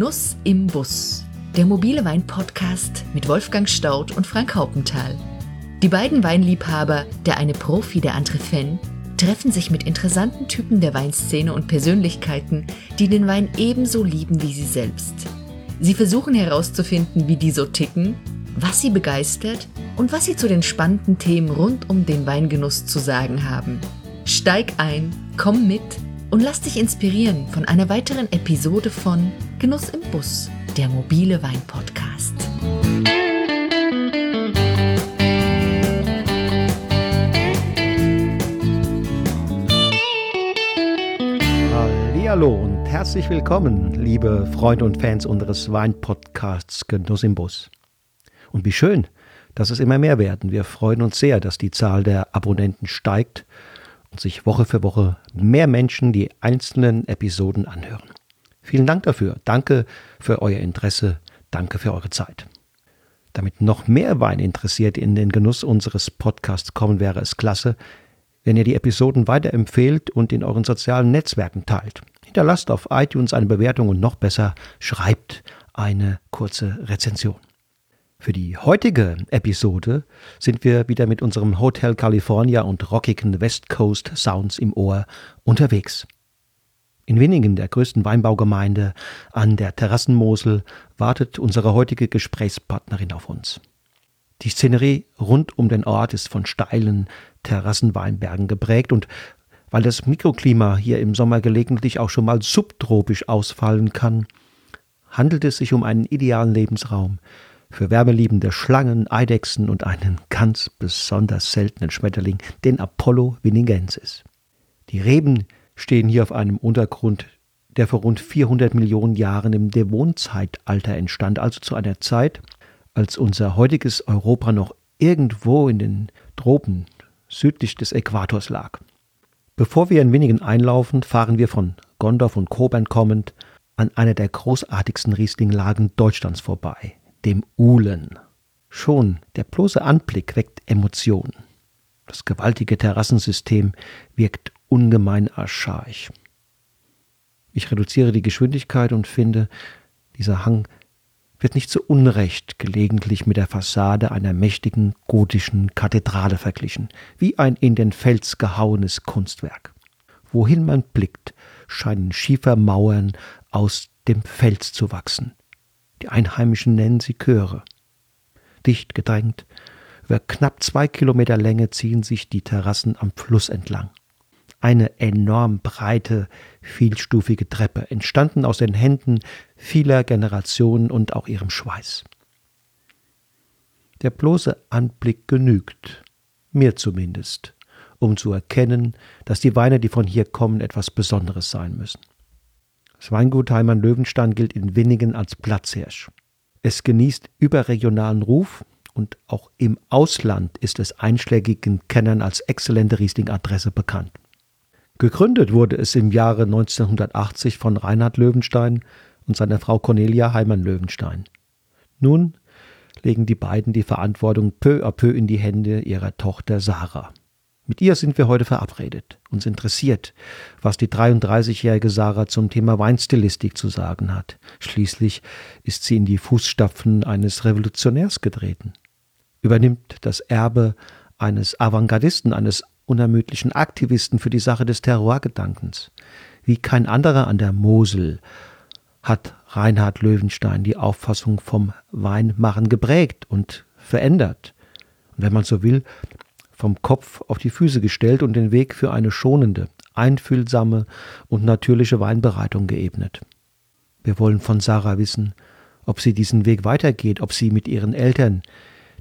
Genuss im Bus. Der mobile Wein-Podcast mit Wolfgang Staudt und Frank Haupenthal. Die beiden Weinliebhaber, der eine Profi, der andere Fan, treffen sich mit interessanten Typen der Weinszene und Persönlichkeiten, die den Wein ebenso lieben wie sie selbst. Sie versuchen herauszufinden, wie die so ticken, was sie begeistert und was sie zu den spannenden Themen rund um den Weingenuss zu sagen haben. Steig ein, komm mit und lass dich inspirieren von einer weiteren Episode von Genuss im Bus, der mobile Wein-Podcast. Hallo und herzlich willkommen, liebe Freunde und Fans unseres Wein-Podcasts Genuss im Bus. Und wie schön, dass es immer mehr werden. Wir freuen uns sehr, dass die Zahl der Abonnenten steigt und sich Woche für Woche mehr Menschen die einzelnen Episoden anhören. Vielen Dank dafür. Danke für euer Interesse. Danke für eure Zeit. Damit noch mehr Wein interessiert in den Genuss unseres Podcasts kommen, wäre es klasse, wenn ihr die Episoden weiterempfehlt und in euren sozialen Netzwerken teilt. Hinterlasst auf iTunes eine Bewertung und noch besser schreibt eine kurze Rezension. Für die heutige Episode sind wir wieder mit unserem Hotel California und rockigen West Coast Sounds im Ohr unterwegs. In Winningen, der größten Weinbaugemeinde an der Terrassenmosel, wartet unsere heutige Gesprächspartnerin auf uns. Die Szenerie rund um den Ort ist von steilen Terrassenweinbergen geprägt und weil das Mikroklima hier im Sommer gelegentlich auch schon mal subtropisch ausfallen kann, handelt es sich um einen idealen Lebensraum für wärmeliebende Schlangen, Eidechsen und einen ganz besonders seltenen Schmetterling, den Apollo viningensis. Die Reben stehen hier auf einem Untergrund, der vor rund 400 Millionen Jahren im Devonzeitalter entstand, also zu einer Zeit, als unser heutiges Europa noch irgendwo in den Tropen südlich des Äquators lag. Bevor wir in wenigen einlaufen, fahren wir von Gondorf und Kobern kommend an einer der großartigsten Rieslinglagen Deutschlands vorbei, dem Uhlen. Schon der bloße Anblick weckt Emotionen. Das gewaltige Terrassensystem wirkt ungemein archaisch. Ich reduziere die Geschwindigkeit und finde, dieser Hang wird nicht zu Unrecht gelegentlich mit der Fassade einer mächtigen gotischen Kathedrale verglichen, wie ein in den Fels gehauenes Kunstwerk. Wohin man blickt, scheinen Schiefermauern aus dem Fels zu wachsen, die Einheimischen nennen sie Chöre. Dicht gedrängt, über knapp zwei Kilometer Länge ziehen sich die Terrassen am Fluss entlang. Eine enorm breite, vielstufige Treppe, entstanden aus den Händen vieler Generationen und auch ihrem Schweiß. Der bloße Anblick genügt, mir zumindest, um zu erkennen, dass die Weine, die von hier kommen, etwas Besonderes sein müssen. Das Weingut Heimann Löwenstein gilt in Winningen als Platzhirsch. Es genießt überregionalen Ruf und auch im Ausland ist es einschlägigen Kennern als exzellente Riesling-Adresse bekannt. Gegründet wurde es im Jahre 1980 von Reinhard Löwenstein und seiner Frau Cornelia Heimann Löwenstein. Nun legen die beiden die Verantwortung peu à peu in die Hände ihrer Tochter Sarah. Mit ihr sind wir heute verabredet. Uns interessiert, was die 33-jährige Sarah zum Thema Weinstilistik zu sagen hat. Schließlich ist sie in die Fußstapfen eines Revolutionärs getreten. Übernimmt das Erbe eines Avantgardisten, eines unermüdlichen Aktivisten für die Sache des Terrorgedankens. Wie kein anderer an der Mosel hat Reinhard Löwenstein die Auffassung vom Weinmachen geprägt und verändert. Und wenn man so will, vom Kopf auf die Füße gestellt und den Weg für eine schonende, einfühlsame und natürliche Weinbereitung geebnet. Wir wollen von Sarah wissen, ob sie diesen Weg weitergeht, ob sie mit ihren Eltern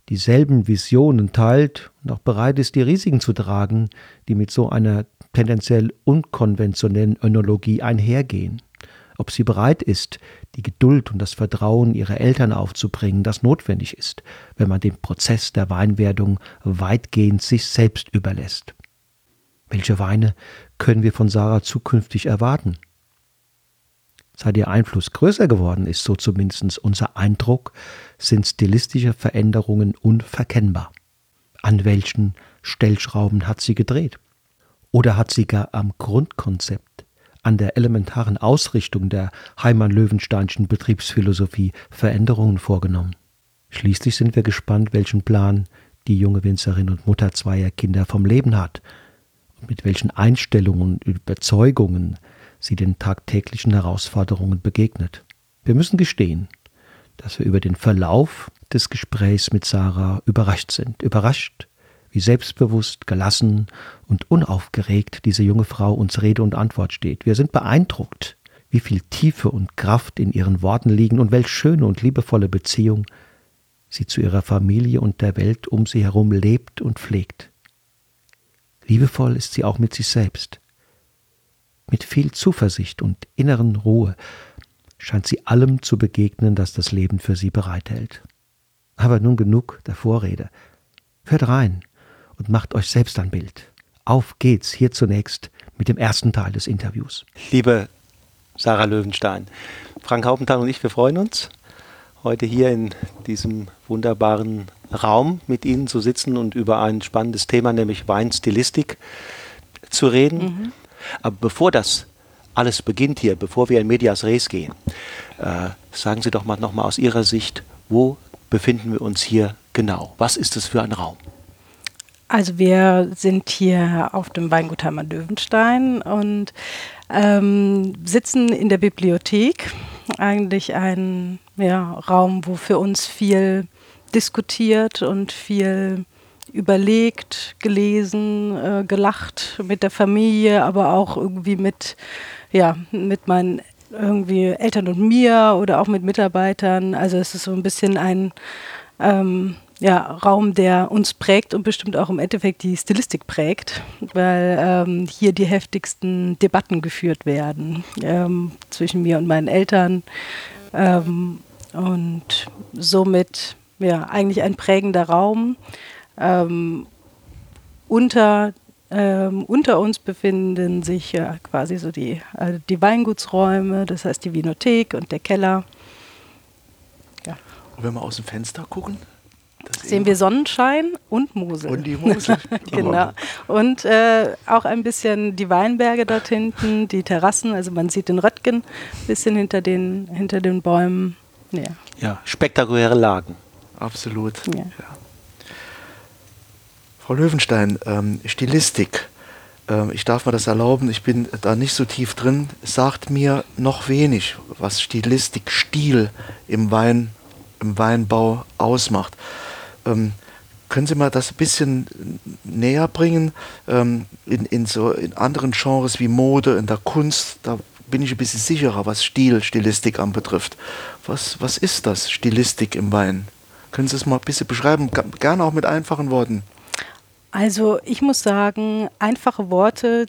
dieselben Visionen teilt und auch bereit ist, die Risiken zu tragen, die mit so einer tendenziell unkonventionellen Önologie einhergehen ob sie bereit ist, die Geduld und das Vertrauen ihrer Eltern aufzubringen, das notwendig ist, wenn man den Prozess der Weinwerdung weitgehend sich selbst überlässt. Welche Weine können wir von Sarah zukünftig erwarten? Seit ihr Einfluss größer geworden ist, so zumindest unser Eindruck, sind stilistische Veränderungen unverkennbar. An welchen Stellschrauben hat sie gedreht? Oder hat sie gar am Grundkonzept an der elementaren Ausrichtung der Heimann-Löwensteinschen Betriebsphilosophie Veränderungen vorgenommen. Schließlich sind wir gespannt, welchen Plan die junge Winzerin und Mutter zweier Kinder vom Leben hat und mit welchen Einstellungen und Überzeugungen sie den tagtäglichen Herausforderungen begegnet. Wir müssen gestehen, dass wir über den Verlauf des Gesprächs mit Sarah überrascht sind. Überrascht, wie selbstbewusst, gelassen und unaufgeregt diese junge Frau uns Rede und Antwort steht. Wir sind beeindruckt, wie viel Tiefe und Kraft in ihren Worten liegen und welch schöne und liebevolle Beziehung sie zu ihrer Familie und der Welt um sie herum lebt und pflegt. Liebevoll ist sie auch mit sich selbst. Mit viel Zuversicht und inneren Ruhe scheint sie allem zu begegnen, das das Leben für sie bereithält. Aber nun genug der Vorrede. Hört rein und macht euch selbst ein Bild. Auf geht's hier zunächst mit dem ersten Teil des Interviews. Liebe Sarah Löwenstein, Frank Hauptenthal und ich, wir freuen uns, heute hier in diesem wunderbaren Raum mit Ihnen zu sitzen und über ein spannendes Thema, nämlich Weinstilistik, zu reden. Mhm. Aber bevor das alles beginnt hier, bevor wir in Medias Res gehen, äh, sagen Sie doch mal nochmal aus Ihrer Sicht, wo befinden wir uns hier genau? Was ist es für ein Raum? Also wir sind hier auf dem Weingut Hermann Löwenstein und ähm, sitzen in der Bibliothek. Eigentlich ein ja, Raum, wo für uns viel diskutiert und viel überlegt, gelesen, äh, gelacht mit der Familie, aber auch irgendwie mit, ja, mit meinen irgendwie Eltern und mir oder auch mit Mitarbeitern. Also es ist so ein bisschen ein ähm, ja, Raum, der uns prägt und bestimmt auch im Endeffekt die Stilistik prägt, weil ähm, hier die heftigsten Debatten geführt werden ähm, zwischen mir und meinen Eltern. Ähm, und somit ja, eigentlich ein prägender Raum. Ähm, unter, ähm, unter uns befinden sich ja quasi so die, äh, die Weingutsräume, das heißt die Vinothek und der Keller. Ja. Und wenn wir aus dem Fenster gucken, sehen wir Sonnenschein und Mosel. Und die Mosel. genau. Und äh, auch ein bisschen die Weinberge dort hinten, die Terrassen. Also man sieht den Röttgen ein bisschen hinter den, hinter den Bäumen. Ja, ja spektakuläre Lagen. Absolut. Ja. Ja. Frau Löwenstein, ähm, Stilistik. Ähm, ich darf mir das erlauben, ich bin da nicht so tief drin. Sagt mir noch wenig, was Stilistik, Stil im Wein, im Weinbau ausmacht. Ähm, können Sie mal das ein bisschen näher bringen ähm, in, in, so in anderen Genres wie Mode, in der Kunst? Da bin ich ein bisschen sicherer, was Stil, Stilistik anbetrifft. Was, was ist das, Stilistik im Wein? Können Sie es mal ein bisschen beschreiben? Gerne auch mit einfachen Worten. Also ich muss sagen, einfache Worte,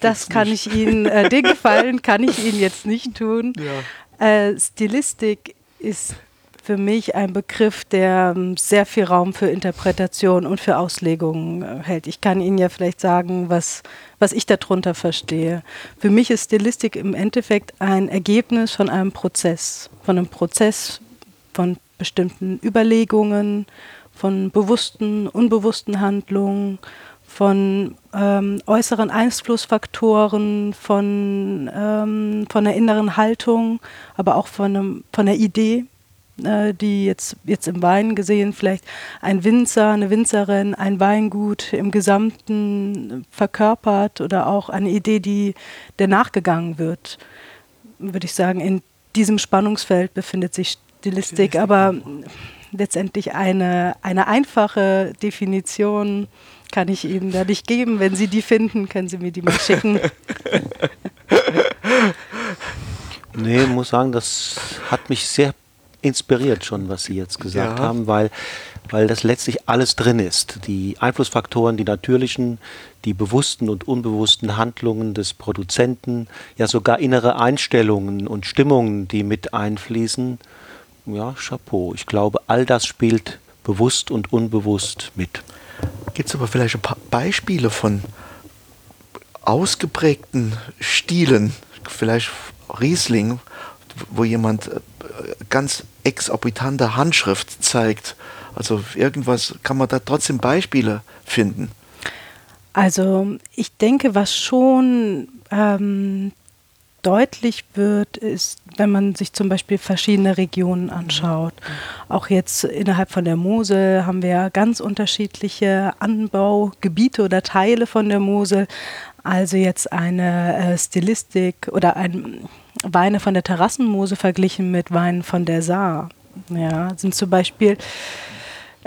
das kann nicht. ich Ihnen, äh, den Gefallen kann ich Ihnen jetzt nicht tun. Ja. Äh, Stilistik ist für mich ein Begriff, der ähm, sehr viel Raum für Interpretation und für Auslegung äh, hält. Ich kann Ihnen ja vielleicht sagen, was, was ich darunter verstehe. Für mich ist Stilistik im Endeffekt ein Ergebnis von einem Prozess, von einem Prozess von bestimmten Überlegungen, von bewussten, unbewussten Handlungen, von ähm, äußeren Einflussfaktoren, von, ähm, von der inneren Haltung, aber auch von, einem, von der Idee, äh, die jetzt, jetzt im Wein gesehen vielleicht ein Winzer, eine Winzerin, ein Weingut im Gesamten verkörpert oder auch eine Idee, die der nachgegangen wird, würde ich sagen, in diesem Spannungsfeld befindet sich Stilistik, aber letztendlich eine, eine einfache Definition kann ich Ihnen da nicht geben. Wenn Sie die finden, können Sie mir die mal schicken. nee, ich muss sagen, das hat mich sehr inspiriert schon, was Sie jetzt gesagt ja. haben, weil, weil das letztlich alles drin ist. Die Einflussfaktoren, die natürlichen, die bewussten und unbewussten Handlungen des Produzenten, ja sogar innere Einstellungen und Stimmungen, die mit einfließen. Ja, Chapeau. Ich glaube, all das spielt bewusst und unbewusst mit. Gibt es aber vielleicht ein paar Beispiele von ausgeprägten Stilen, vielleicht Riesling, wo jemand äh, ganz exorbitante Handschrift zeigt. Also irgendwas kann man da trotzdem Beispiele finden. Also ich denke, was schon ähm, deutlich wird, ist, wenn man sich zum Beispiel verschiedene Regionen anschaut. Auch jetzt innerhalb von der Mosel haben wir ganz unterschiedliche Anbaugebiete oder Teile von der Mosel. Also jetzt eine äh, Stilistik oder ein Weine von der Terrassenmose verglichen mit Weinen von der Saar. Ja, sind zum Beispiel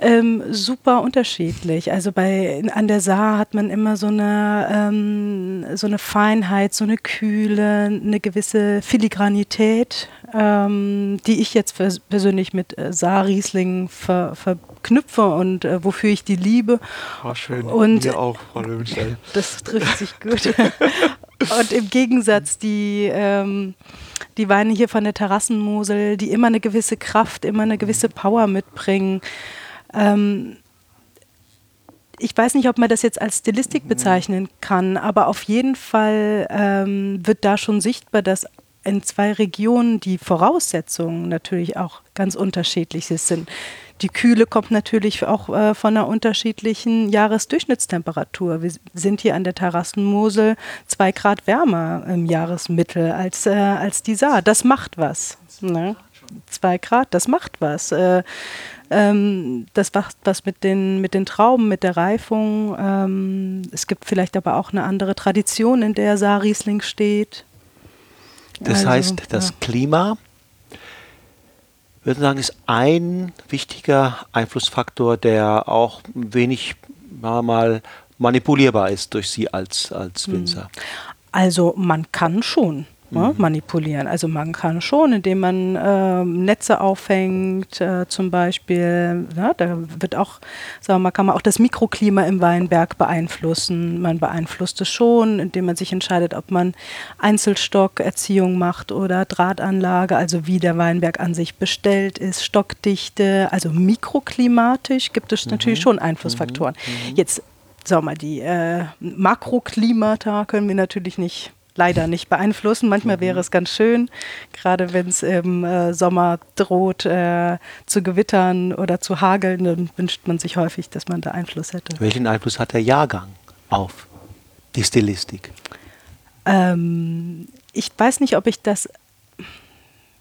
ähm, super unterschiedlich. Also bei an der Saar hat man immer so eine, ähm, so eine Feinheit, so eine Kühle, eine gewisse Filigranität, ähm, die ich jetzt persönlich mit äh, Saar-Riesling ver, verknüpfe und äh, wofür ich die liebe. Oh, schön. Und Mir auch, Frau Löwenstein. Das trifft sich gut. und im Gegensatz die ähm, die Weine hier von der Terrassenmosel, die immer eine gewisse Kraft, immer eine gewisse Power mitbringen, ähm, ich weiß nicht, ob man das jetzt als Stilistik bezeichnen kann, aber auf jeden Fall ähm, wird da schon sichtbar, dass in zwei Regionen die Voraussetzungen natürlich auch ganz unterschiedlich sind. Die Kühle kommt natürlich auch äh, von einer unterschiedlichen Jahresdurchschnittstemperatur. Wir sind hier an der Terrassenmosel zwei Grad wärmer im Jahresmittel als, äh, als die Saar. Das macht was. Ne? Zwei Grad, das macht was. Äh, ähm, das macht was mit den, mit den Trauben, mit der Reifung. Ähm, es gibt vielleicht aber auch eine andere Tradition, in der Saarriesling steht. Das also, heißt, das ja. Klima, würde sagen, ist ein wichtiger Einflussfaktor, der auch wenig mal manipulierbar ist durch Sie als, als hm. Winzer. Also man kann schon ne, mhm. manipulieren. Also man kann schon, indem man äh, Netze aufhängt, äh, zum Beispiel, ja, da wird auch, sagen wir mal, kann man auch das Mikroklima im Weinberg beeinflussen. Man beeinflusst es schon, indem man sich entscheidet, ob man Einzelstockerziehung macht oder Drahtanlage, also wie der Weinberg an sich bestellt ist, Stockdichte, also mikroklimatisch gibt es mhm. natürlich schon Einflussfaktoren. Mhm. mhm. Jetzt sagen wir mal, die äh, Makroklimata können wir natürlich nicht leider nicht beeinflussen. Manchmal mhm. wäre es ganz schön, gerade wenn es im äh, Sommer droht äh, zu gewittern oder zu hageln, dann wünscht man sich häufig, dass man da Einfluss hätte. Welchen Einfluss hat der Jahrgang auf die Stilistik? Ähm, ich weiß nicht, ob ich das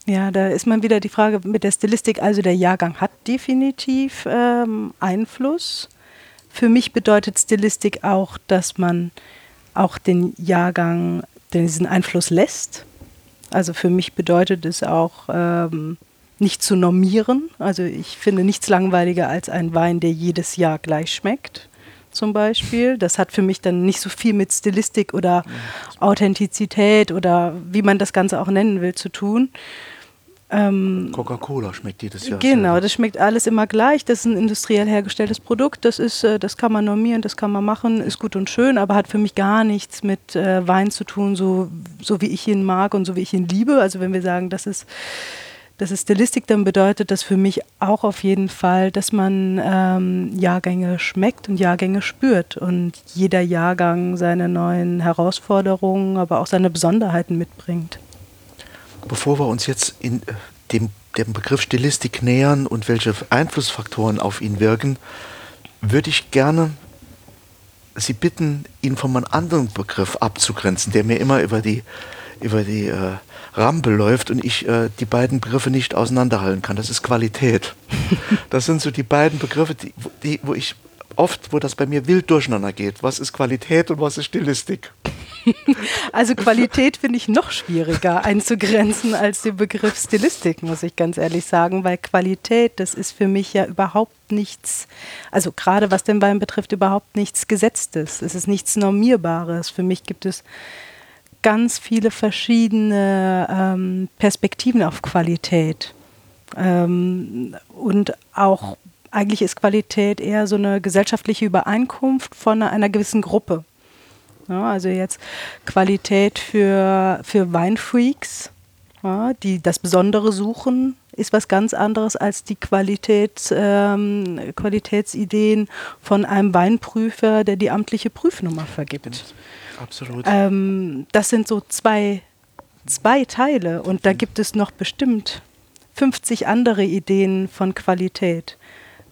ja, da ist man wieder die Frage mit der Stilistik. Also der Jahrgang hat definitiv ähm, Einfluss. Für mich bedeutet Stilistik auch, dass man auch den Jahrgang diesen Einfluss lässt. Also für mich bedeutet es auch, ähm, nicht zu normieren. Also ich finde nichts langweiliger als ein Wein, der jedes Jahr gleich schmeckt, zum Beispiel. Das hat für mich dann nicht so viel mit Stilistik oder Authentizität oder wie man das Ganze auch nennen will zu tun. Ähm, Coca-Cola schmeckt jedes Jahr. Genau, das schmeckt alles immer gleich. Das ist ein industriell hergestelltes Produkt. Das ist, äh, das kann man normieren, das kann man machen, ist gut und schön, aber hat für mich gar nichts mit äh, Wein zu tun, so, so wie ich ihn mag und so wie ich ihn liebe. Also wenn wir sagen, das ist das ist Stilistik, dann bedeutet das für mich auch auf jeden Fall, dass man ähm, Jahrgänge schmeckt und Jahrgänge spürt und jeder Jahrgang seine neuen Herausforderungen, aber auch seine Besonderheiten mitbringt bevor wir uns jetzt in äh, dem, dem Begriff Stilistik nähern und welche Einflussfaktoren auf ihn wirken, würde ich gerne Sie bitten, ihn von einem anderen Begriff abzugrenzen, der mir immer über die, über die äh, Rampe läuft und ich äh, die beiden Begriffe nicht auseinanderhalten kann. Das ist Qualität. Das sind so die beiden Begriffe, die, die, wo ich oft, wo das bei mir wild durcheinander geht. Was ist Qualität und was ist Stilistik? Also Qualität finde ich noch schwieriger einzugrenzen als den Begriff Stilistik, muss ich ganz ehrlich sagen, weil Qualität, das ist für mich ja überhaupt nichts, also gerade was den Wein betrifft, überhaupt nichts Gesetztes. Es ist nichts Normierbares. Für mich gibt es ganz viele verschiedene ähm, Perspektiven auf Qualität. Ähm, und auch eigentlich ist Qualität eher so eine gesellschaftliche Übereinkunft von einer, gewissen Gruppe. Ja, also jetzt Qualität für, für Weinfreaks, ja, die das Besondere suchen, ist was ganz anderes als die Qualität, ähm, Qualitätsideen von einem Weinprüfer, der die amtliche Prüfnummer vergibt. Absolut. Ähm, das sind so zwei, zwei Teile und da gibt es noch bestimmt 50 andere Ideen von Qualität.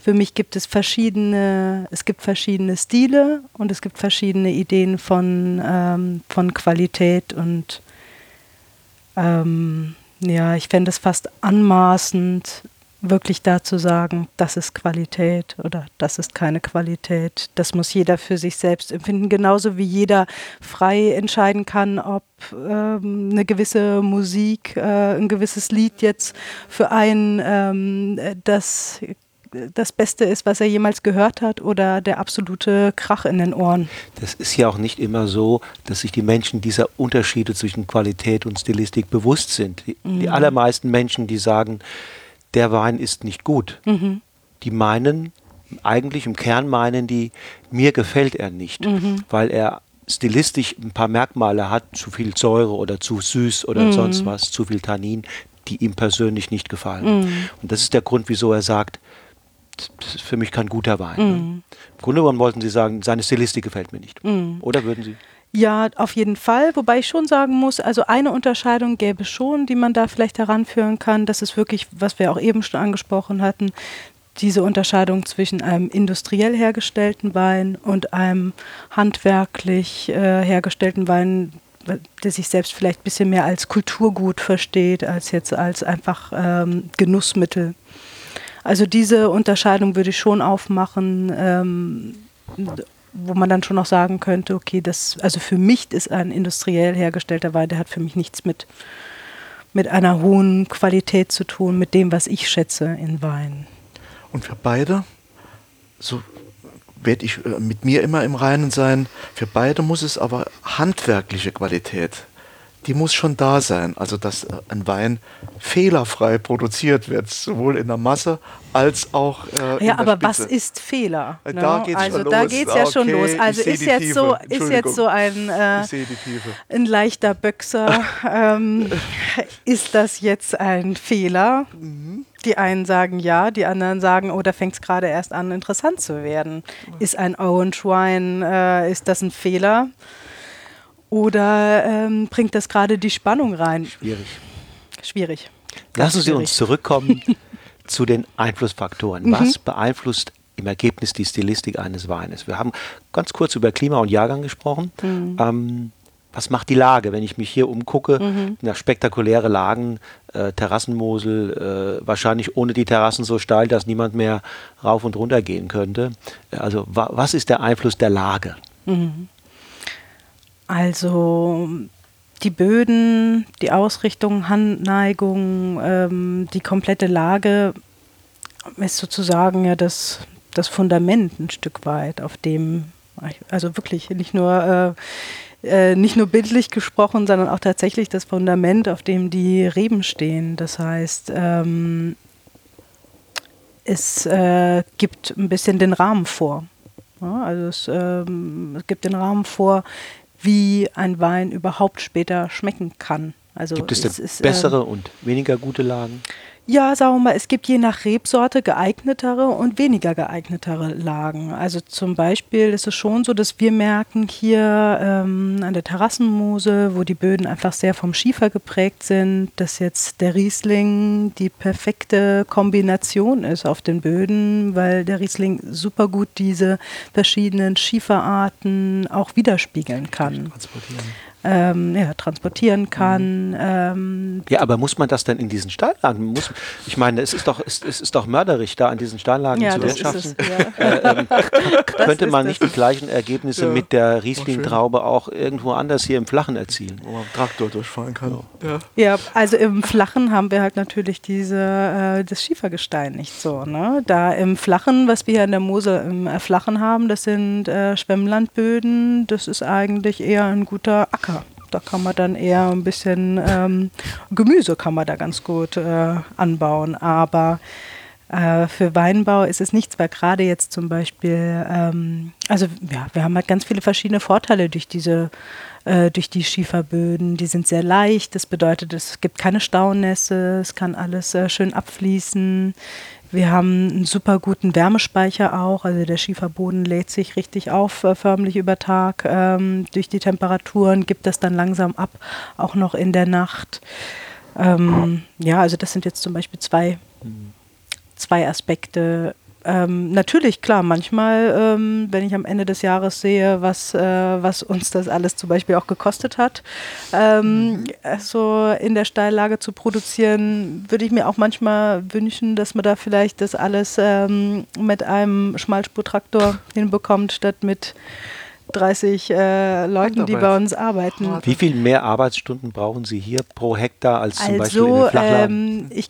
Für mich gibt es verschiedene, es gibt verschiedene Stile und es gibt verschiedene Ideen von, ähm, von Qualität und ähm, ja, ich fände es fast anmaßend, wirklich da zu sagen, das ist Qualität oder das ist keine Qualität. Das muss jeder für sich selbst empfinden, genauso wie jeder frei entscheiden kann, ob ähm, eine gewisse Musik, äh, ein gewisses Lied jetzt für einen ähm, das das Beste ist, was er jemals gehört hat oder der absolute Krach in den Ohren. Das ist ja auch nicht immer so, dass sich die Menschen dieser Unterschiede zwischen Qualität und Stilistik bewusst sind. Die, mhm. die allermeisten Menschen, die sagen, der Wein ist nicht gut. Mhm. Die meinen, eigentlich im Kern meinen die, mir gefällt er nicht, mhm. weil er stilistisch ein paar Merkmale hat, zu viel Säure oder zu süß oder mhm. sonst was, zu viel Tannin, die ihm persönlich nicht gefallen. Mhm. Und das ist der Grund, wieso er sagt, das ist für mich kein guter Wein. Ne? Mhm. Im Grunde genommen wollten Sie sagen, seine Stilistik gefällt mir nicht. Mhm. Oder würden Sie? Ja, auf jeden Fall. Wobei ich schon sagen muss, also eine Unterscheidung gäbe es schon, die man da vielleicht heranführen kann. Das ist wirklich, was wir auch eben schon angesprochen hatten, diese Unterscheidung zwischen einem industriell hergestellten Wein und einem handwerklich äh, hergestellten Wein, der sich selbst vielleicht ein bisschen mehr als Kulturgut versteht, als jetzt als einfach ähm, Genussmittel. Also diese Unterscheidung würde ich schon aufmachen. Ähm, wo man dann schon noch sagen könnte, okay, das, also für mich ist ein industriell hergestellter Wein, der hat für mich nichts mit, mit einer hohen Qualität zu tun, mit dem, was ich schätze in Wein. Und für beide, so werde ich äh, mit mir immer im Reinen sein, für beide muss es aber handwerkliche Qualität die muss schon da sein. Also, dass äh, ein Wein fehlerfrei produziert wird, sowohl in der Masse als auch äh, Ja, aber was ist Fehler? Ne? Da geht's also da geht es ja okay, schon los. Also ist jetzt, so, ist jetzt so ein, äh, ein leichter Böxer. ähm, ist das jetzt ein Fehler? Mhm. Die einen sagen ja, die anderen sagen, oh, da fängt es gerade erst an, interessant zu werden. Ist ein Orange Wine, äh, ist das ein Fehler? Oder ähm, bringt das gerade die Spannung rein? Schwierig. Schwierig. Lassen Sie uns zurückkommen zu den Einflussfaktoren. Mhm. Was beeinflusst im Ergebnis die Stilistik eines Weines? Wir haben ganz kurz über Klima und Jahrgang gesprochen. Mhm. Ähm, was macht die Lage, wenn ich mich hier umgucke? Mhm. Na, spektakuläre Lagen, äh, Terrassenmosel, äh, wahrscheinlich ohne die Terrassen so steil, dass niemand mehr rauf und runter gehen könnte. Also wa was ist der Einfluss der Lage? Mhm. Also die Böden, die Ausrichtung, Handneigung, ähm, die komplette Lage ist sozusagen ja das, das Fundament ein Stück weit, auf dem, also wirklich nicht nur, äh, äh, nicht nur bildlich gesprochen, sondern auch tatsächlich das Fundament, auf dem die Reben stehen. Das heißt, ähm, es äh, gibt ein bisschen den Rahmen vor. Ja, also es, ähm, es gibt den Rahmen vor, wie ein Wein überhaupt später schmecken kann. Also Gibt es denn ist, bessere ähm, und weniger gute Lagen? Ja, sagen wir mal, es gibt je nach Rebsorte geeignetere und weniger geeignetere Lagen. Also zum Beispiel ist es schon so, dass wir merken hier ähm, an der Terrassenmose, wo die Böden einfach sehr vom Schiefer geprägt sind, dass jetzt der Riesling die perfekte Kombination ist auf den Böden, weil der Riesling super gut diese verschiedenen Schieferarten auch widerspiegeln kann. Transportieren ähm, ja, transportieren kann. Mhm. Ähm, ja, aber muss man das denn in diesen Steinlagen? Muss, ich meine, es ist doch, es, es ist doch mörderisch, da an diesen Steinlagen ja, zu wirtschaften. Ja. äh, ähm, könnte man nicht die gleichen Ergebnisse ja. mit der Riesling-Traube auch irgendwo anders hier im Flachen erzielen? Wo man Traktor durchfahren kann. Ja. ja, also im Flachen haben wir halt natürlich diese, äh, das Schiefergestein nicht so. Ne? Da im Flachen, was wir hier in der Mosel im äh, Flachen haben, das sind äh, Schwemmlandböden, das ist eigentlich eher ein guter Acker. Da kann man dann eher ein bisschen ähm, Gemüse kann man da ganz gut äh, anbauen. Aber äh, für Weinbau ist es nichts, weil gerade jetzt zum Beispiel, ähm, also ja, wir haben halt ganz viele verschiedene Vorteile durch diese äh, durch die Schieferböden. Die sind sehr leicht. Das bedeutet, es gibt keine Staunässe, es kann alles äh, schön abfließen. Wir haben einen super guten Wärmespeicher auch. Also der Schieferboden lädt sich richtig auf, äh, förmlich über Tag. Ähm, durch die Temperaturen gibt das dann langsam ab, auch noch in der Nacht. Ähm, ja, also das sind jetzt zum Beispiel zwei, zwei Aspekte. Ähm, natürlich, klar, manchmal, ähm, wenn ich am Ende des Jahres sehe, was, äh, was uns das alles zum Beispiel auch gekostet hat, ähm, so in der Steillage zu produzieren, würde ich mir auch manchmal wünschen, dass man da vielleicht das alles ähm, mit einem Schmalspurtraktor hinbekommt, statt mit 30 äh, Leuten, die bei uns arbeiten. Wie viel mehr Arbeitsstunden brauchen Sie hier pro Hektar als zum also, Beispiel in den Flachlagen? Ähm, ich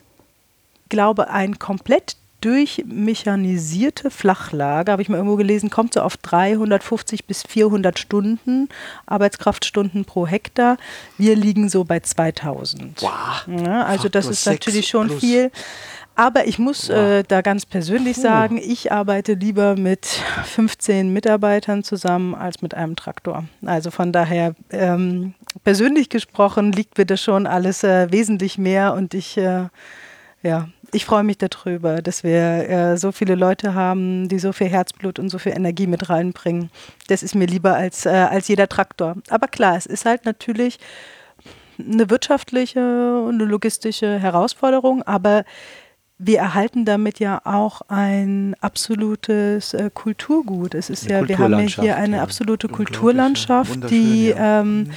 glaube, ein komplett durchmechanisierte Flachlage, habe ich mal irgendwo gelesen, kommt so auf 350 bis 400 Stunden Arbeitskraftstunden pro Hektar. Wir liegen so bei 2000. Wow. Ja, also Faktor das ist natürlich schon plus. viel. Aber ich muss äh, da ganz persönlich sagen, ich arbeite lieber mit 15 Mitarbeitern zusammen als mit einem Traktor. Also von daher, ähm, persönlich gesprochen, liegt mir das schon alles äh, wesentlich mehr und ich, äh, ja, ich freue mich darüber, dass wir äh, so viele Leute haben, die so viel Herzblut und so viel Energie mit reinbringen. Das ist mir lieber als, äh, als jeder Traktor. Aber klar, es ist halt natürlich eine wirtschaftliche und eine logistische Herausforderung, aber wir erhalten damit ja auch ein absolutes äh, Kulturgut. Es ist ja, wir haben ja hier eine absolute Kulturlandschaft, die ähm, mhm.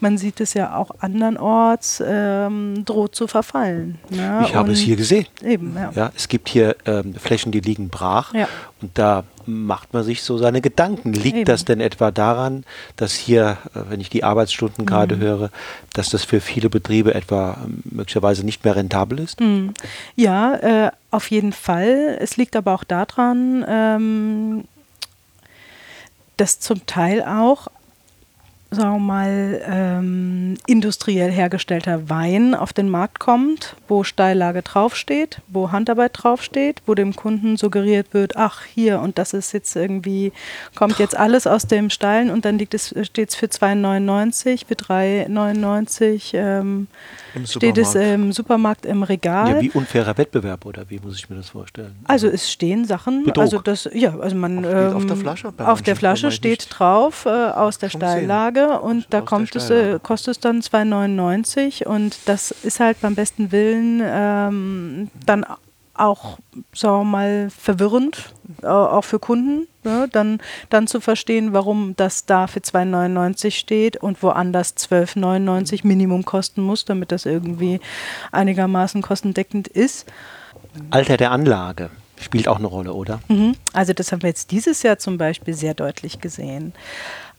Man sieht es ja auch andernorts ähm, droht zu verfallen. Ja? Ich habe es hier gesehen. Eben, ja. ja es gibt hier ähm, Flächen, die liegen brach ja. und da macht man sich so seine Gedanken. Liegt Eben. das denn etwa daran, dass hier, äh, wenn ich die Arbeitsstunden gerade mhm. höre, dass das für viele Betriebe etwa ähm, möglicherweise nicht mehr rentabel ist? Mhm. Ja, äh, auf jeden Fall. Es liegt aber auch daran, ähm, dass zum Teil auch sagen wir mal, ähm, industriell hergestellter Wein auf den Markt kommt, wo Steillage draufsteht, wo Handarbeit draufsteht, wo dem Kunden suggeriert wird, ach hier und das ist jetzt irgendwie, kommt jetzt alles aus dem Steilen und dann liegt es, steht es für 2,99, für 3,99 ähm, steht es im Supermarkt im Regal. Ja, wie unfairer Wettbewerb oder wie muss ich mir das vorstellen? Also es stehen Sachen, Betrug. also das, ja, also man auf, auf der ähm, Flasche, auf der Flasche steht drauf äh, aus der Steillage und da kommt es, äh, kostet es dann 2,99 und das ist halt beim besten Willen ähm, dann auch, sagen wir mal, verwirrend, äh, auch für Kunden, ne? dann, dann zu verstehen, warum das da für 2,99 steht und woanders 12,99 Minimum kosten muss, damit das irgendwie einigermaßen kostendeckend ist. Alter der Anlage spielt auch eine Rolle, oder? Mhm. Also das haben wir jetzt dieses Jahr zum Beispiel sehr deutlich gesehen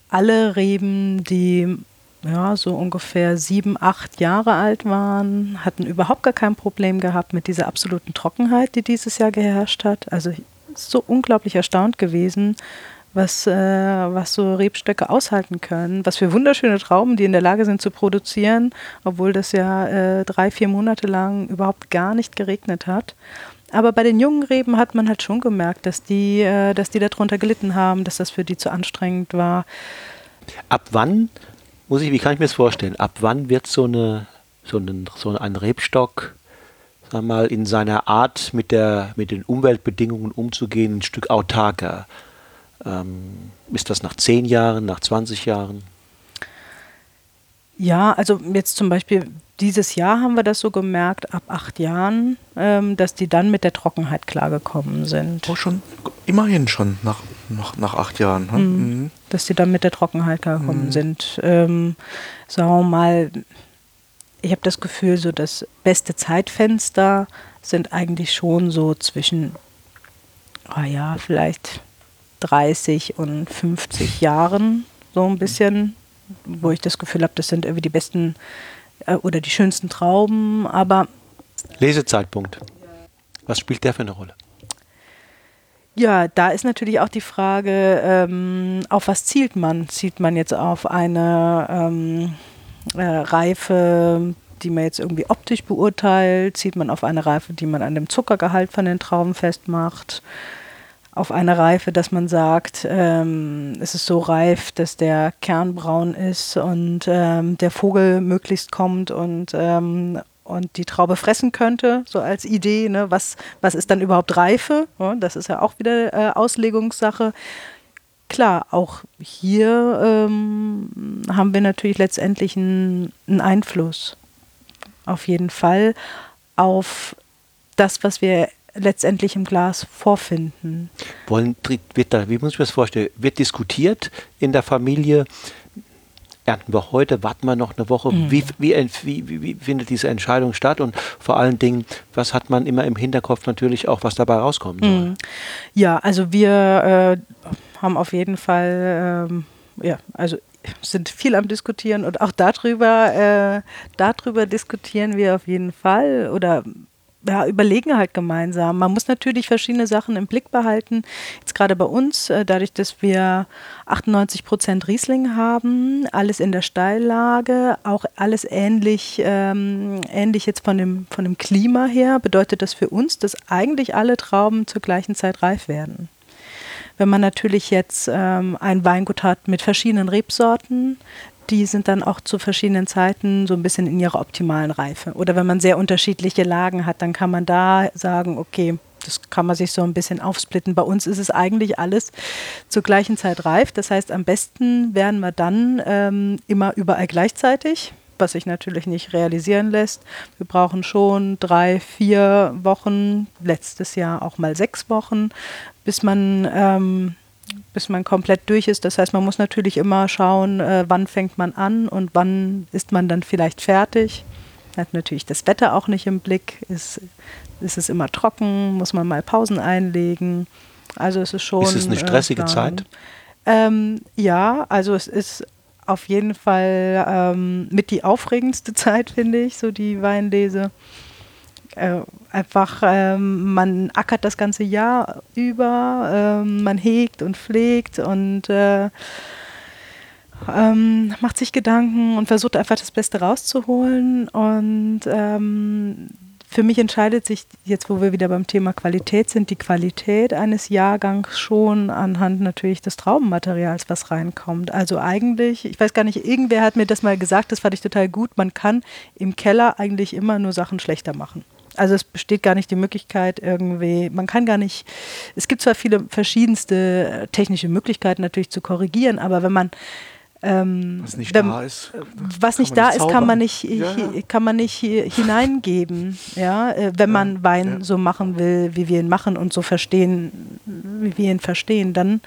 alle Reben, die ja, so ungefähr sieben, acht Jahre alt waren, hatten überhaupt gar kein Problem gehabt mit dieser absoluten Trockenheit, die dieses Jahr geherrscht hat. Also so unglaublich erstaunt gewesen, was, äh, was so Rebstöcke aushalten können, was für wunderschöne Trauben, die in der Lage sind zu produzieren, obwohl das ja äh, drei, vier Monate lang überhaupt gar nicht geregnet hat. Aber bei den jungen Reben hat man halt schon gemerkt, dass die, äh, dass die darunter gelitten haben, dass das für die zu anstrengend war. Ab wann, muss ich, wie kann ich mir das vorstellen, ab wann wird so, eine, so, ein, so ein Rebstock sag mal, in seiner Art mit, der, mit den Umweltbedingungen umzugehen, ein Stück autarker? Ähm, ist das nach 10 Jahren, nach 20 Jahren? Ja, also jetzt zum Beispiel dieses Jahr haben wir das so gemerkt, ab acht Jahren, ähm, dass die dann mit der Trockenheit klargekommen sind. Oh, schon, immerhin schon nach, nach, nach acht Jahren. Hm? Mhm. Mhm. Dass die dann mit der Trockenheit klargekommen mhm. sind. Ähm, sagen wir mal, ich habe das Gefühl, so das beste Zeitfenster sind eigentlich schon so zwischen, oh ja, vielleicht 30 und 50 Jahren, so ein bisschen, wo ich das Gefühl habe, das sind irgendwie die besten äh, oder die schönsten Trauben, aber. Lesezeitpunkt. Was spielt der für eine Rolle? Ja, da ist natürlich auch die Frage, ähm, auf was zielt man? Zielt man jetzt auf eine ähm, äh, Reife, die man jetzt irgendwie optisch beurteilt? Zielt man auf eine Reife, die man an dem Zuckergehalt von den Trauben festmacht? Auf eine Reife, dass man sagt, ähm, es ist so reif, dass der Kern braun ist und ähm, der Vogel möglichst kommt und, ähm, und die Traube fressen könnte, so als Idee. Ne? Was, was ist dann überhaupt Reife? Ja, das ist ja auch wieder äh, Auslegungssache. Klar, auch hier ähm, haben wir natürlich letztendlich einen Einfluss. Auf jeden Fall auf das, was wir letztendlich im Glas vorfinden. Wollen, wird da, wie muss ich mir das vorstellen? Wird diskutiert in der Familie? Ernten wir heute, warten wir noch eine Woche? Mhm. Wie, wie, wie, wie, findet diese Entscheidung statt? Und vor allen Dingen, was hat man immer im Hinterkopf natürlich auch, was dabei rauskommen soll? Mhm. Ja, also wir äh, haben auf jeden Fall, ähm, ja, also sind viel am Diskutieren und auch darüber, äh, darüber diskutieren wir auf jeden Fall oder ja, überlegen halt gemeinsam. Man muss natürlich verschiedene Sachen im Blick behalten. Jetzt gerade bei uns, äh, dadurch, dass wir 98 Prozent Riesling haben, alles in der Steillage, auch alles ähnlich, ähm, ähnlich jetzt von dem, von dem Klima her, bedeutet das für uns, dass eigentlich alle Trauben zur gleichen Zeit reif werden. Wenn man natürlich jetzt ähm, ein Weingut hat mit verschiedenen Rebsorten, die sind dann auch zu verschiedenen Zeiten so ein bisschen in ihrer optimalen Reife. Oder wenn man sehr unterschiedliche Lagen hat, dann kann man da sagen, okay, das kann man sich so ein bisschen aufsplitten. Bei uns ist es eigentlich alles zur gleichen Zeit reif. Das heißt, am besten wären wir dann ähm, immer überall gleichzeitig, was sich natürlich nicht realisieren lässt. Wir brauchen schon drei, vier Wochen, letztes Jahr auch mal sechs Wochen, bis man ähm, bis man komplett durch ist. Das heißt, man muss natürlich immer schauen, äh, wann fängt man an und wann ist man dann vielleicht fertig. Hat natürlich das Wetter auch nicht im Blick. Ist, ist es immer trocken? Muss man mal Pausen einlegen? Also es ist schon. Ist es eine stressige äh, Zeit? Ähm, ja, also es ist auf jeden Fall ähm, mit die aufregendste Zeit, finde ich, so die Weinlese äh, einfach, ähm, man ackert das ganze Jahr über, ähm, man hegt und pflegt und äh, ähm, macht sich Gedanken und versucht einfach das Beste rauszuholen. Und ähm, für mich entscheidet sich jetzt, wo wir wieder beim Thema Qualität sind, die Qualität eines Jahrgangs schon anhand natürlich des Traubenmaterials, was reinkommt. Also eigentlich, ich weiß gar nicht, irgendwer hat mir das mal gesagt, das fand ich total gut, man kann im Keller eigentlich immer nur Sachen schlechter machen. Also es besteht gar nicht die Möglichkeit irgendwie, man kann gar nicht, es gibt zwar viele verschiedenste technische Möglichkeiten natürlich zu korrigieren, aber wenn man ähm, was nicht wenn, da ist, was nicht da ist, kann man nicht, ja, ja. kann man nicht hineingeben, ja, äh, wenn man Wein so machen will, wie wir ihn machen und so verstehen, wie wir ihn verstehen, dann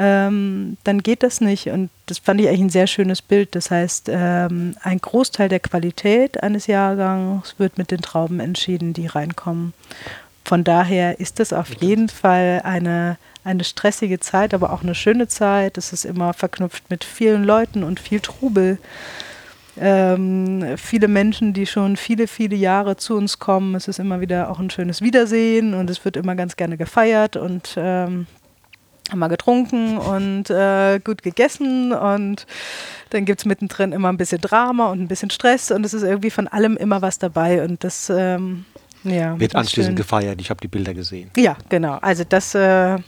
ähm, dann geht das nicht. Und das fand ich eigentlich ein sehr schönes Bild. Das heißt, ähm, ein Großteil der Qualität eines Jahrgangs wird mit den Trauben entschieden, die reinkommen. Von daher ist das auf jeden Fall eine, eine stressige Zeit, aber auch eine schöne Zeit. Es ist immer verknüpft mit vielen Leuten und viel Trubel. Ähm, viele Menschen, die schon viele, viele Jahre zu uns kommen. Es ist immer wieder auch ein schönes Wiedersehen und es wird immer ganz gerne gefeiert und ähm, haben wir getrunken und äh, gut gegessen und dann gibt es mittendrin immer ein bisschen Drama und ein bisschen Stress und es ist irgendwie von allem immer was dabei und das ähm, ja, wird anschließend schön. gefeiert. Ich habe die Bilder gesehen. Ja, genau. Also das, äh,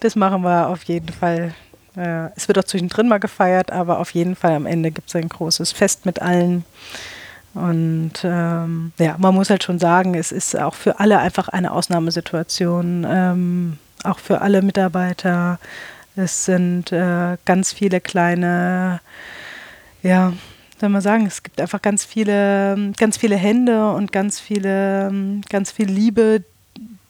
das machen wir auf jeden Fall. Äh, es wird auch zwischendrin mal gefeiert, aber auf jeden Fall am Ende gibt es ein großes Fest mit allen. Und ähm, ja, man muss halt schon sagen, es ist auch für alle einfach eine Ausnahmesituation. Ähm, auch für alle Mitarbeiter. Es sind äh, ganz viele kleine, ja, soll man sagen, es gibt einfach ganz viele, ganz viele Hände und ganz viele, ganz viel Liebe,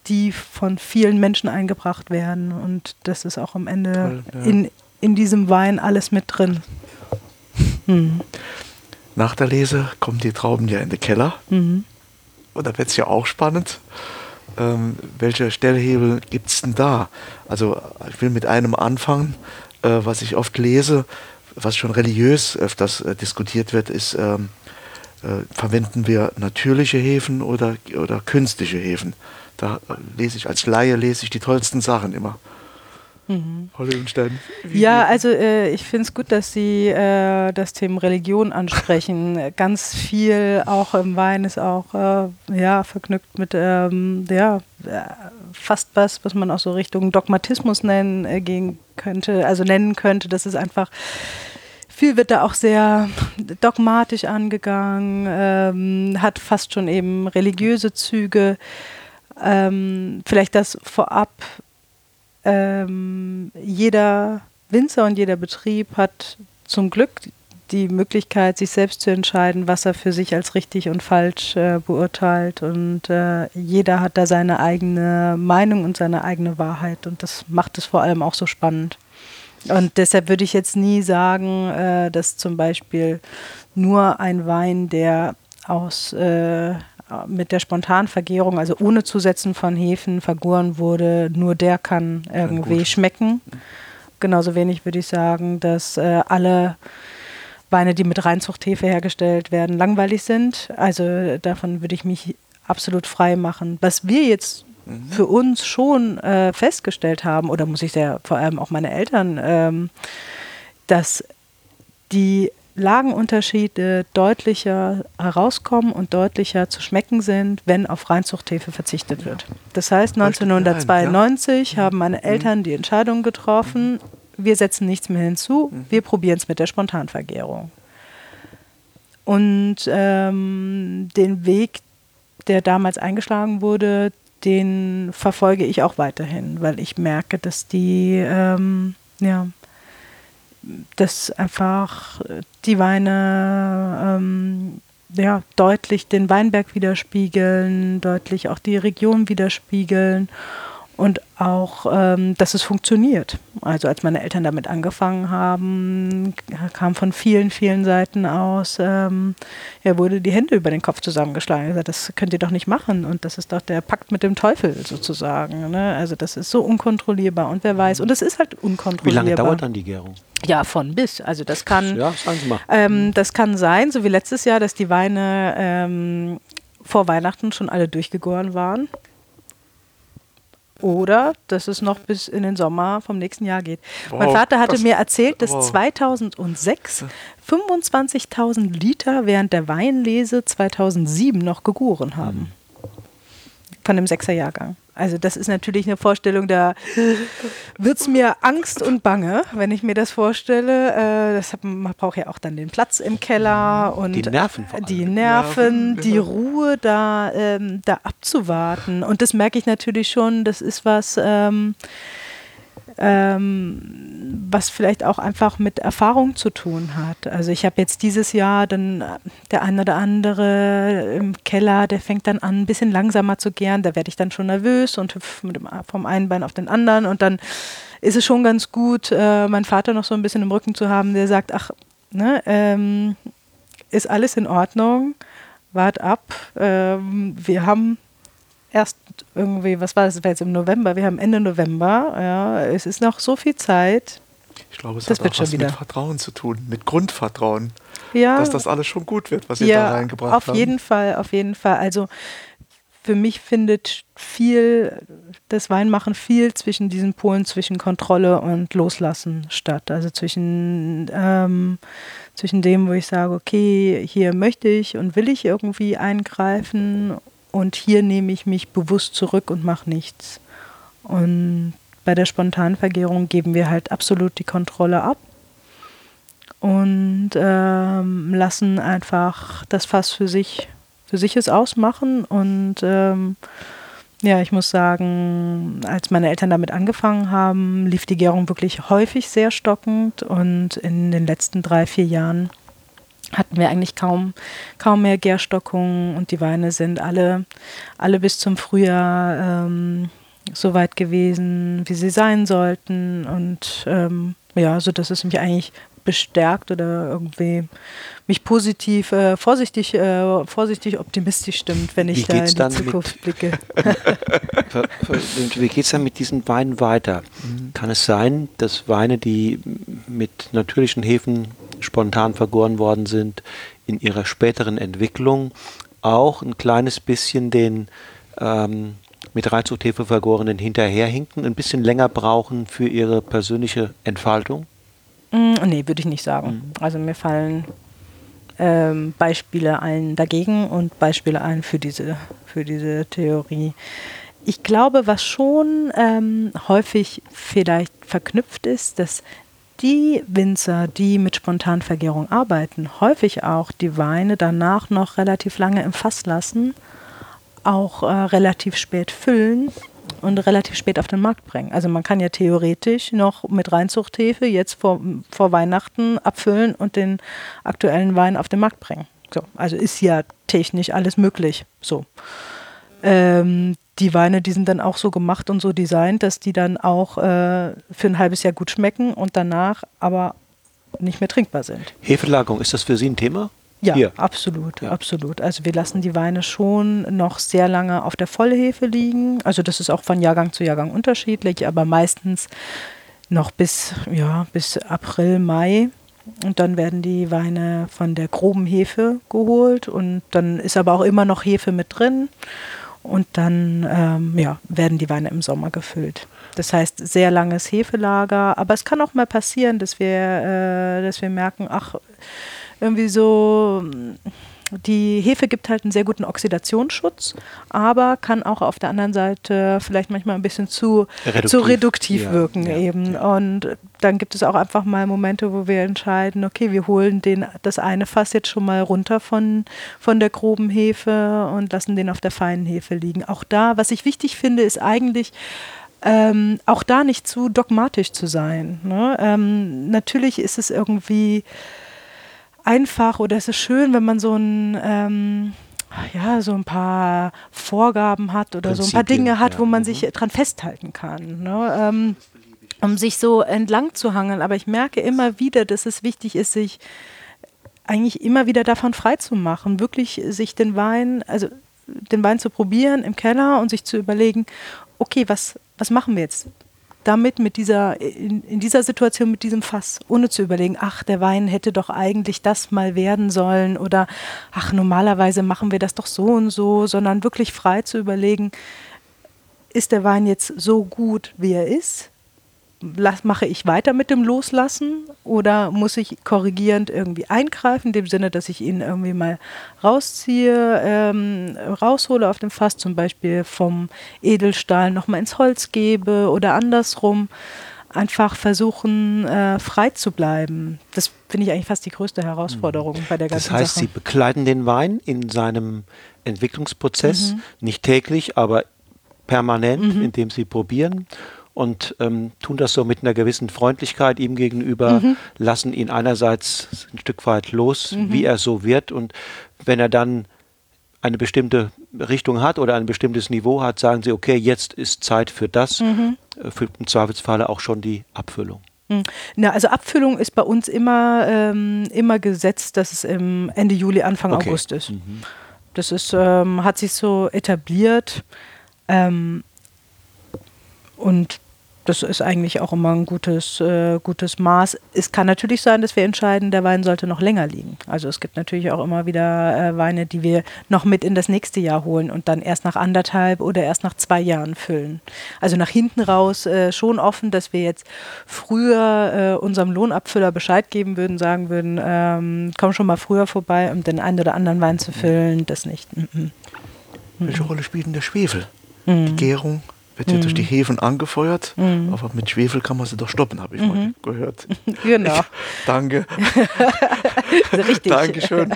die von vielen Menschen eingebracht werden. Und das ist auch am Ende Toll, ja. in, in diesem Wein alles mit drin. Hm. Nach der Lese kommen die Trauben ja in den Keller. Mhm. Und da wird es ja auch spannend ähm, welche Stellhebel gibt es denn da? Also ich will mit einem anfangen, äh, was ich oft lese, was schon religiös öfters äh, diskutiert wird, ist, ähm, äh, verwenden wir natürliche Hefen oder, oder künstliche Hefen? Da äh, lese ich als Laie lese ich die tollsten Sachen immer. Mhm. Ja, also äh, ich finde es gut, dass Sie äh, das Thema Religion ansprechen. Ganz viel auch im Wein ist auch äh, ja, verknüpft mit ähm, ja, äh, fast was, was man auch so Richtung Dogmatismus nennen äh, gehen könnte, also nennen könnte. Das ist einfach viel wird da auch sehr dogmatisch angegangen, ähm, hat fast schon eben religiöse Züge. Ähm, vielleicht das vorab ähm, jeder Winzer und jeder Betrieb hat zum Glück die Möglichkeit, sich selbst zu entscheiden, was er für sich als richtig und falsch äh, beurteilt. Und äh, jeder hat da seine eigene Meinung und seine eigene Wahrheit. Und das macht es vor allem auch so spannend. Und deshalb würde ich jetzt nie sagen, äh, dass zum Beispiel nur ein Wein, der aus äh, mit der Spontanvergärung, also ohne Zusetzen von Hefen vergoren wurde, nur der kann irgendwie ja, schmecken. Genauso wenig würde ich sagen, dass äh, alle Weine, die mit Reinzuchthefe hergestellt werden, langweilig sind. Also davon würde ich mich absolut frei machen. Was wir jetzt mhm. für uns schon äh, festgestellt haben, oder muss ich ja vor allem auch meine Eltern, ähm, dass die Lagenunterschiede deutlicher herauskommen und deutlicher zu schmecken sind, wenn auf Reinzuchthefe verzichtet wird. Das heißt, 1992 haben meine mhm. Eltern die Entscheidung getroffen, wir setzen nichts mehr hinzu, mhm. wir probieren es mit der Spontanvergärung. Und ähm, den Weg, der damals eingeschlagen wurde, den verfolge ich auch weiterhin, weil ich merke, dass die, ähm, ja, dass einfach die Weine ähm, ja, deutlich den Weinberg widerspiegeln, deutlich auch die Region widerspiegeln und auch, ähm, dass es funktioniert. Also als meine Eltern damit angefangen haben, kam von vielen, vielen Seiten aus, ähm, er wurde die Hände über den Kopf zusammengeschlagen. Er gesagt, das könnt ihr doch nicht machen und das ist doch der Pakt mit dem Teufel sozusagen. Ne? Also das ist so unkontrollierbar und wer weiß, und es ist halt unkontrollierbar. Wie lange dauert dann die Gärung? Ja, von bis. Also das kann, ja. Ähm, das kann sein, so wie letztes Jahr, dass die Weine ähm, vor Weihnachten schon alle durchgegoren waren. Oder dass es noch bis in den Sommer vom nächsten Jahr geht. Wow, mein Vater hatte mir erzählt, dass wow. 2006 25.000 Liter während der Weinlese 2007 noch gegoren haben. Von dem Sechserjahrgang. Also das ist natürlich eine Vorstellung, da wird es mir Angst und Bange, wenn ich mir das vorstelle. Äh, das hat, man braucht ja auch dann den Platz im Keller und die Nerven, die Nerven, die genau. Ruhe da, ähm, da abzuwarten. Und das merke ich natürlich schon. Das ist was. Ähm, ähm, was vielleicht auch einfach mit Erfahrung zu tun hat. Also ich habe jetzt dieses Jahr dann der eine oder andere im Keller, der fängt dann an, ein bisschen langsamer zu gären. Da werde ich dann schon nervös und hüpfe vom einen Bein auf den anderen und dann ist es schon ganz gut, äh, meinen Vater noch so ein bisschen im Rücken zu haben, der sagt, ach, ne, ähm, ist alles in Ordnung, wart ab, ähm, wir haben erst irgendwie, was war das, das war jetzt im November, wir haben Ende November, ja, es ist noch so viel Zeit. Ich glaube, es das hat auch was wieder. mit Vertrauen zu tun, mit Grundvertrauen, ja, dass das alles schon gut wird, was ihr ja, da reingebracht habt. Auf jeden Fall, auf jeden Fall. Also für mich findet viel, das Weinmachen viel zwischen diesen Polen, zwischen Kontrolle und Loslassen statt. Also zwischen, ähm, zwischen dem, wo ich sage, okay, hier möchte ich und will ich irgendwie eingreifen und hier nehme ich mich bewusst zurück und mache nichts. Und bei der Spontanvergärung geben wir halt absolut die Kontrolle ab und ähm, lassen einfach das Fass für sich, für sich es ausmachen. Und ähm, ja, ich muss sagen, als meine Eltern damit angefangen haben, lief die Gärung wirklich häufig sehr stockend und in den letzten drei, vier Jahren hatten wir eigentlich kaum, kaum mehr Gärstockungen und die Weine sind alle, alle bis zum Frühjahr ähm, so weit gewesen, wie sie sein sollten. Und ähm, ja, so dass es mich eigentlich bestärkt oder irgendwie mich positiv, äh, vorsichtig, äh, vorsichtig optimistisch stimmt, wenn ich da in die Zukunft blicke. wie geht es dann mit diesen Weinen weiter? Mhm. Kann es sein, dass Weine, die mit natürlichen Hefen spontan vergoren worden sind, in ihrer späteren Entwicklung auch ein kleines bisschen den ähm, mit Reinzuchthefe vergorenen hinterherhinken, ein bisschen länger brauchen für ihre persönliche Entfaltung? Mm, nee, würde ich nicht sagen. Mhm. Also mir fallen ähm, Beispiele ein dagegen und Beispiele ein für diese, für diese Theorie. Ich glaube, was schon ähm, häufig vielleicht verknüpft ist, dass die Winzer, die mit Spontanvergärung arbeiten, häufig auch die Weine danach noch relativ lange im Fass lassen, auch äh, relativ spät füllen und relativ spät auf den Markt bringen. Also man kann ja theoretisch noch mit Reinzuchthefe jetzt vor, vor Weihnachten abfüllen und den aktuellen Wein auf den Markt bringen. So, also ist ja technisch alles möglich. So. Ähm, die Weine, die sind dann auch so gemacht und so designt, dass die dann auch äh, für ein halbes Jahr gut schmecken und danach aber nicht mehr trinkbar sind. Hefelagerung, ist das für Sie ein Thema? Ja, Hier. absolut, ja. absolut. Also wir lassen die Weine schon noch sehr lange auf der Vollhefe liegen. Also das ist auch von Jahrgang zu Jahrgang unterschiedlich, aber meistens noch bis, ja, bis April, Mai. Und dann werden die Weine von der groben Hefe geholt und dann ist aber auch immer noch Hefe mit drin. Und dann ähm, ja, werden die Weine im Sommer gefüllt. Das heißt, sehr langes Hefelager. Aber es kann auch mal passieren, dass wir, äh, dass wir merken, ach, irgendwie so, die Hefe gibt halt einen sehr guten Oxidationsschutz, aber kann auch auf der anderen Seite vielleicht manchmal ein bisschen zu reduktiv, zu reduktiv ja, wirken ja, eben. Ja. Und dann gibt es auch einfach mal Momente, wo wir entscheiden, okay, wir holen den, das eine Fass jetzt schon mal runter von, von der groben Hefe und lassen den auf der feinen Hefe liegen. Auch da, was ich wichtig finde, ist eigentlich, ähm, auch da nicht zu dogmatisch zu sein. Ne? Ähm, natürlich ist es irgendwie einfach oder es ist schön, wenn man so ein ähm, ja, so ein paar Vorgaben hat oder so ein paar Dinge hat, ja. wo man sich mhm. dran festhalten kann. Ne? Ähm, um sich so entlang zu hangeln. Aber ich merke immer wieder, dass es wichtig ist, sich eigentlich immer wieder davon frei zu machen, wirklich sich den Wein, also den Wein zu probieren im Keller und sich zu überlegen, okay, was, was machen wir jetzt? Damit mit dieser, in, in, dieser Situation mit diesem Fass, ohne zu überlegen, ach, der Wein hätte doch eigentlich das mal werden sollen oder ach, normalerweise machen wir das doch so und so, sondern wirklich frei zu überlegen, ist der Wein jetzt so gut, wie er ist? Las, mache ich weiter mit dem Loslassen oder muss ich korrigierend irgendwie eingreifen, in dem Sinne, dass ich ihn irgendwie mal rausziehe, ähm, raushole auf dem Fass, zum Beispiel vom Edelstahl nochmal ins Holz gebe oder andersrum. Einfach versuchen, äh, frei zu bleiben. Das finde ich eigentlich fast die größte Herausforderung mhm. bei der ganzen Sache. Das heißt, Sache. Sie begleiten den Wein in seinem Entwicklungsprozess, mhm. nicht täglich, aber permanent, mhm. indem Sie probieren und ähm, tun das so mit einer gewissen Freundlichkeit ihm gegenüber, mhm. lassen ihn einerseits ein Stück weit los, mhm. wie er so wird und wenn er dann eine bestimmte Richtung hat oder ein bestimmtes Niveau hat, sagen sie, okay, jetzt ist Zeit für das, mhm. Äh, für im Zweifelsfalle auch schon die Abfüllung. Mhm. Na, also Abfüllung ist bei uns immer, ähm, immer gesetzt, dass es im Ende Juli, Anfang okay. August ist. Mhm. Das ist, ähm, hat sich so etabliert. Ähm, und das ist eigentlich auch immer ein gutes, äh, gutes Maß. Es kann natürlich sein, dass wir entscheiden, der Wein sollte noch länger liegen. Also es gibt natürlich auch immer wieder äh, Weine, die wir noch mit in das nächste Jahr holen und dann erst nach anderthalb oder erst nach zwei Jahren füllen. Also nach hinten raus äh, schon offen, dass wir jetzt früher äh, unserem Lohnabfüller Bescheid geben würden, sagen würden, ähm, komm schon mal früher vorbei, um den einen oder anderen Wein zu füllen. Das nicht. Mhm. Welche Rolle spielt denn der Schwefel? Mhm. Die Gärung? Wird ja durch die mhm. Hefen angefeuert, mhm. aber mit Schwefel kann man sie doch stoppen, habe ich mal mhm. gehört. Genau. Ich, danke. Richtig. Dankeschön.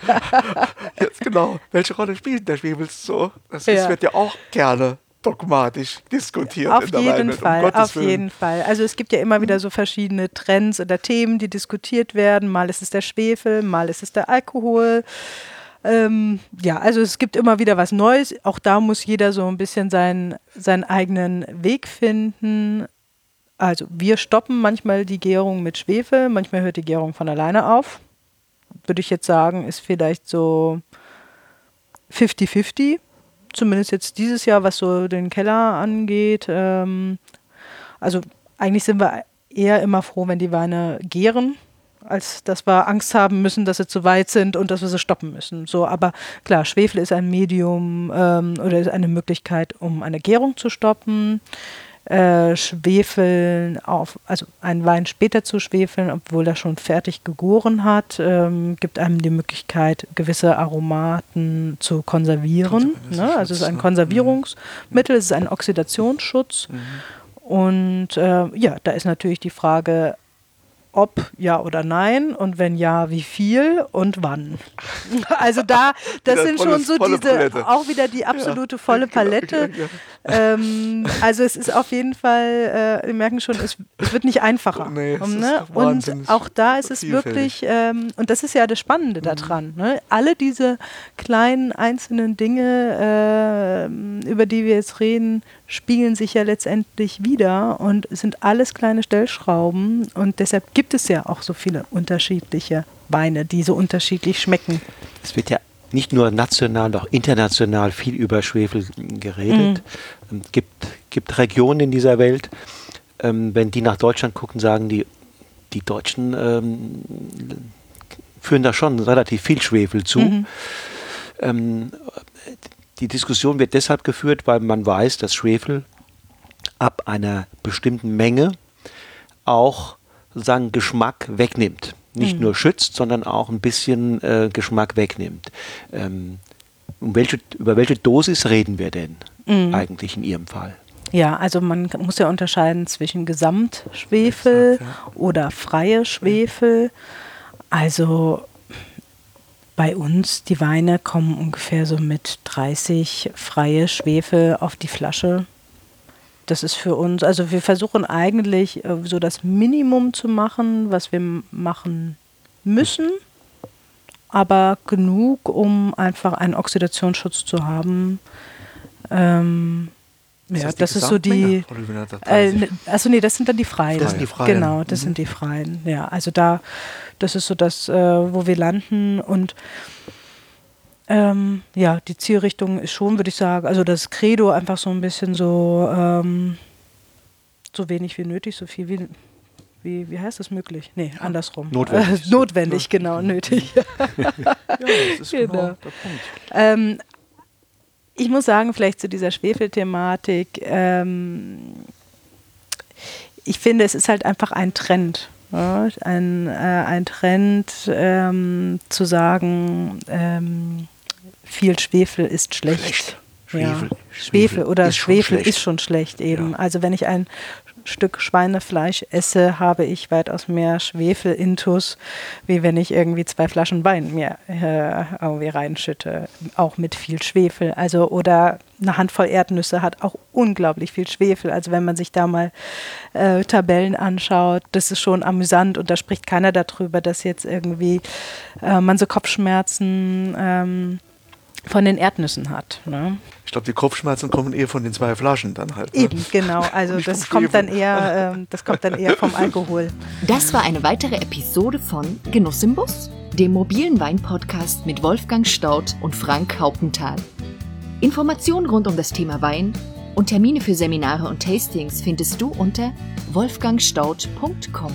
Jetzt genau. Welche Rolle spielt der Schwefel so? Das ja. wird ja auch gerne dogmatisch diskutiert. Auf jeden Welt, Fall, um auf Willen. jeden Fall. Also es gibt ja immer wieder so verschiedene Trends oder Themen, die diskutiert werden. Mal ist es der Schwefel, mal ist es der Alkohol. Ähm, ja, also es gibt immer wieder was Neues. Auch da muss jeder so ein bisschen seinen, seinen eigenen Weg finden. Also wir stoppen manchmal die Gärung mit Schwefel, manchmal hört die Gärung von alleine auf. Würde ich jetzt sagen, ist vielleicht so 50-50. Zumindest jetzt dieses Jahr, was so den Keller angeht. Ähm, also eigentlich sind wir eher immer froh, wenn die Weine gären als dass wir Angst haben müssen, dass sie zu weit sind und dass wir sie stoppen müssen. So, aber klar, Schwefel ist ein Medium ähm, oder ist eine Möglichkeit, um eine Gärung zu stoppen. Äh, schwefeln auf, also einen Wein später zu schwefeln, obwohl er schon fertig gegoren hat, ähm, gibt einem die Möglichkeit, gewisse Aromaten zu konservieren. Ne? Also es ist ein Konservierungsmittel, es ist ein Oxidationsschutz. Mhm. Und äh, ja, da ist natürlich die Frage, ob ja oder nein und wenn ja, wie viel und wann. Also da, das sind schon so diese, Palette. auch wieder die absolute ja. volle Palette. Ja, ja, ähm, also es ist auf jeden Fall, äh, wir merken schon, es, es wird nicht einfacher. Nee, um, ne? Und auch da ist es wirklich, ähm, und das ist ja das Spannende mhm. daran, ne? alle diese kleinen einzelnen Dinge, äh, über die wir jetzt reden, spiegeln sich ja letztendlich wieder und sind alles kleine Stellschrauben und deshalb gibt es ja auch so viele unterschiedliche Weine, die so unterschiedlich schmecken. Es wird ja nicht nur national, auch international viel über Schwefel geredet. Mhm. Es gibt, gibt Regionen in dieser Welt, ähm, wenn die nach Deutschland gucken, sagen die, die Deutschen ähm, führen da schon relativ viel Schwefel zu. Mhm. Ähm, die Diskussion wird deshalb geführt, weil man weiß, dass Schwefel ab einer bestimmten Menge auch sozusagen Geschmack wegnimmt. Nicht mhm. nur schützt, sondern auch ein bisschen äh, Geschmack wegnimmt. Ähm, um welche, über welche Dosis reden wir denn mhm. eigentlich in Ihrem Fall? Ja, also man muss ja unterscheiden zwischen Gesamtschwefel ja. oder freie Schwefel. Also bei uns, die Weine kommen ungefähr so mit 30 freie Schwefel auf die Flasche. Das ist für uns, also wir versuchen eigentlich äh, so das Minimum zu machen, was wir machen müssen, aber genug, um einfach einen Oxidationsschutz zu haben. Ähm, das ja, das ist so die. Äh, also nee, das sind dann die Freien. Das sind die Freien. Genau, das mhm. sind die Freien. Ja, also da, das ist so das, äh, wo wir landen und ähm, ja, die Zielrichtung ist schon, würde ich sagen, also das Credo einfach so ein bisschen so, ähm, so wenig wie nötig, so viel wie, wie, wie heißt das möglich? Nee, andersrum. Notwendig. Äh, notwendig, genau, nötig. ja, das ist genau, genau der Punkt. Ähm, ich muss sagen, vielleicht zu dieser Schwefelthematik, ähm, ich finde, es ist halt einfach ein Trend. Ja, ein, äh, ein Trend ähm, zu sagen, ähm, viel Schwefel ist schlecht. schlecht. Schwefel. Ja. Schwefel, oder ist Schwefel ist schon schlecht eben. Ja. Also wenn ich ein Stück Schweinefleisch esse, habe ich weitaus mehr Schwefel-Intus, wie wenn ich irgendwie zwei Flaschen Wein mir äh, irgendwie reinschütte, auch mit viel Schwefel. Also oder eine Handvoll Erdnüsse hat auch unglaublich viel Schwefel. Also wenn man sich da mal äh, Tabellen anschaut, das ist schon amüsant und da spricht keiner darüber, dass jetzt irgendwie äh, man so Kopfschmerzen ähm, von den Erdnüssen hat. Ne? Ich glaube, die Kopfschmerzen kommen eher von den zwei Flaschen dann halt. Ne? Eben, genau. Also das kommt dann eher, äh, das kommt dann eher vom Alkohol. Das war eine weitere Episode von Genuss im Bus, dem mobilen Wein-Podcast mit Wolfgang Staudt und Frank Hauptenthal. Informationen rund um das Thema Wein und Termine für Seminare und Tastings findest du unter wolfgangstaudt.com.